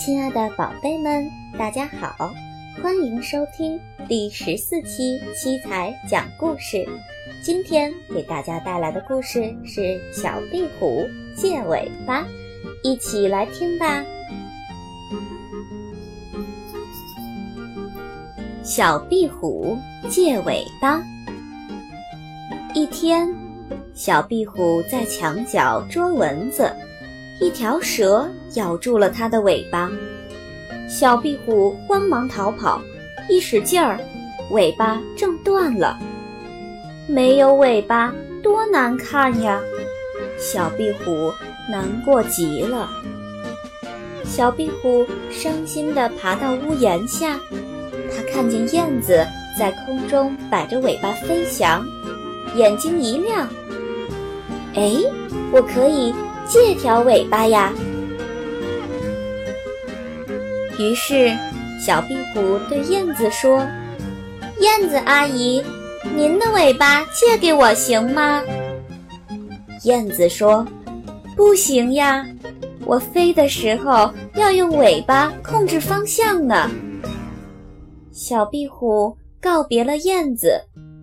亲爱的宝贝们，大家好，欢迎收听第十四期七彩讲故事。今天给大家带来的故事是《小壁虎借尾巴》，一起来听吧。小壁虎借尾巴。一天，小壁虎在墙角捉蚊子。一条蛇咬住了它的尾巴，小壁虎慌忙逃跑，一使劲儿，尾巴正断了。没有尾巴多难看呀！小壁虎难过极了。小壁虎伤心地爬到屋檐下，它看见燕子在空中摆着尾巴飞翔，眼睛一亮，哎，我可以。借条尾巴呀！于是，小壁虎对燕子说：“燕子阿姨，您的尾巴借给我行吗？”燕子说：“不行呀，我飞的时候要用尾巴控制方向呢。”小壁虎告别了燕子，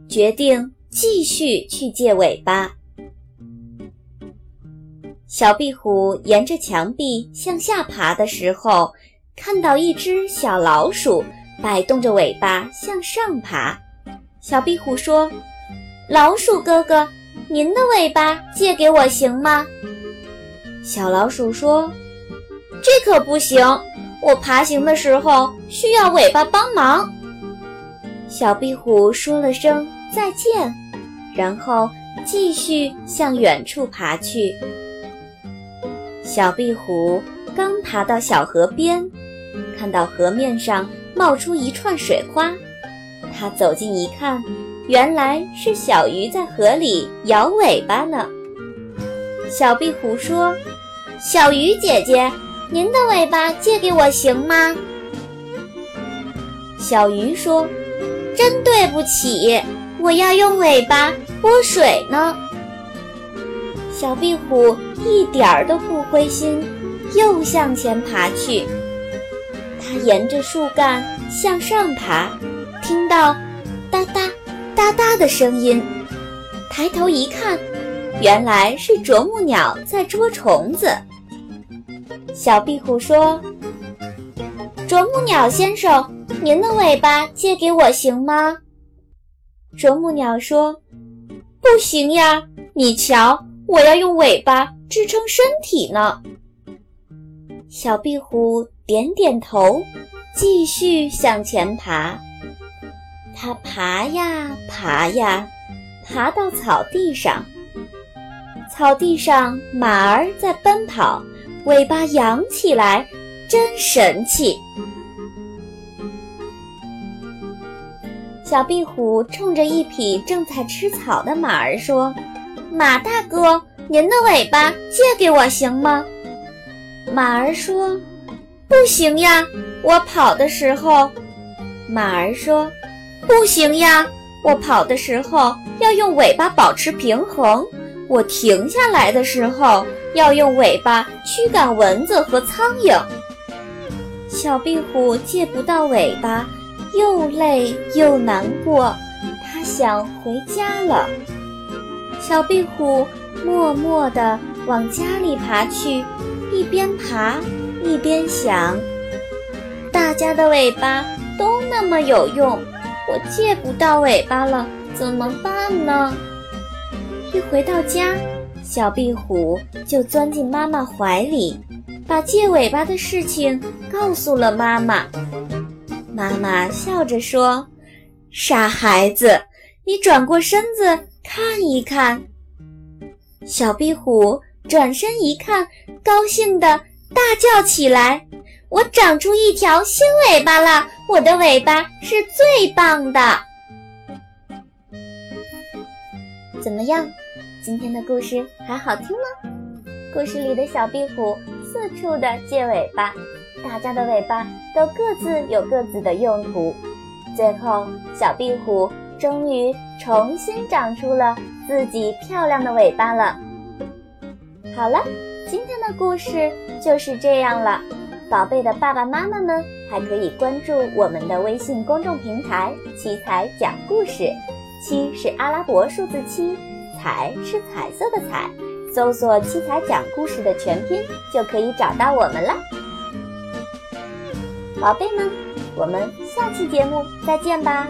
决定继续去借尾巴。小壁虎沿着墙壁向下爬的时候，看到一只小老鼠摆动着尾巴向上爬。小壁虎说：“老鼠哥哥，您的尾巴借给我行吗？”小老鼠说：“这可不行，我爬行的时候需要尾巴帮忙。”小壁虎说了声再见，然后继续向远处爬去。小壁虎刚爬到小河边，看到河面上冒出一串水花，它走近一看，原来是小鱼在河里摇尾巴呢。小壁虎说：“小鱼姐姐，您的尾巴借给我行吗？”小鱼说：“真对不起，我要用尾巴拨水呢。”小壁虎。一点儿都不灰心，又向前爬去。它沿着树干向上爬，听到哒哒哒哒的声音，抬头一看，原来是啄木鸟在捉虫子。小壁虎说：“啄木鸟先生，您的尾巴借给我行吗？”啄木鸟说：“不行呀，你瞧，我要用尾巴。”支撑身体呢。小壁虎点点头，继续向前爬。它爬呀爬呀，爬到草地上。草地上马儿在奔跑，尾巴扬起来，真神气。小壁虎冲着一匹正在吃草的马儿说：“马大哥。”您的尾巴借给我行吗？马儿说：“不行呀，我跑的时候。”马儿说：“不行呀，我跑的时候要用尾巴保持平衡，我停下来的时候要用尾巴驱赶蚊子和苍蝇。”小壁虎借不到尾巴，又累又难过，它想回家了。小壁虎。默默地往家里爬去，一边爬一边想：大家的尾巴都那么有用，我借不到尾巴了，怎么办呢？一回到家，小壁虎就钻进妈妈怀里，把借尾巴的事情告诉了妈妈。妈妈笑着说：“傻孩子，你转过身子看一看。”小壁虎转身一看，高兴地大叫起来：“我长出一条新尾巴了！我的尾巴是最棒的！”怎么样？今天的故事还好听吗？故事里的小壁虎四处的借尾巴，大家的尾巴都各自有各自的用途。最后，小壁虎终于重新长出了。自己漂亮的尾巴了。好了，今天的故事就是这样了。宝贝的爸爸妈妈们还可以关注我们的微信公众平台“七彩讲故事”，七是阿拉伯数字七，彩是彩色的彩。搜索“七彩讲故事”的全拼就可以找到我们了。宝贝们，我们下期节目再见。吧。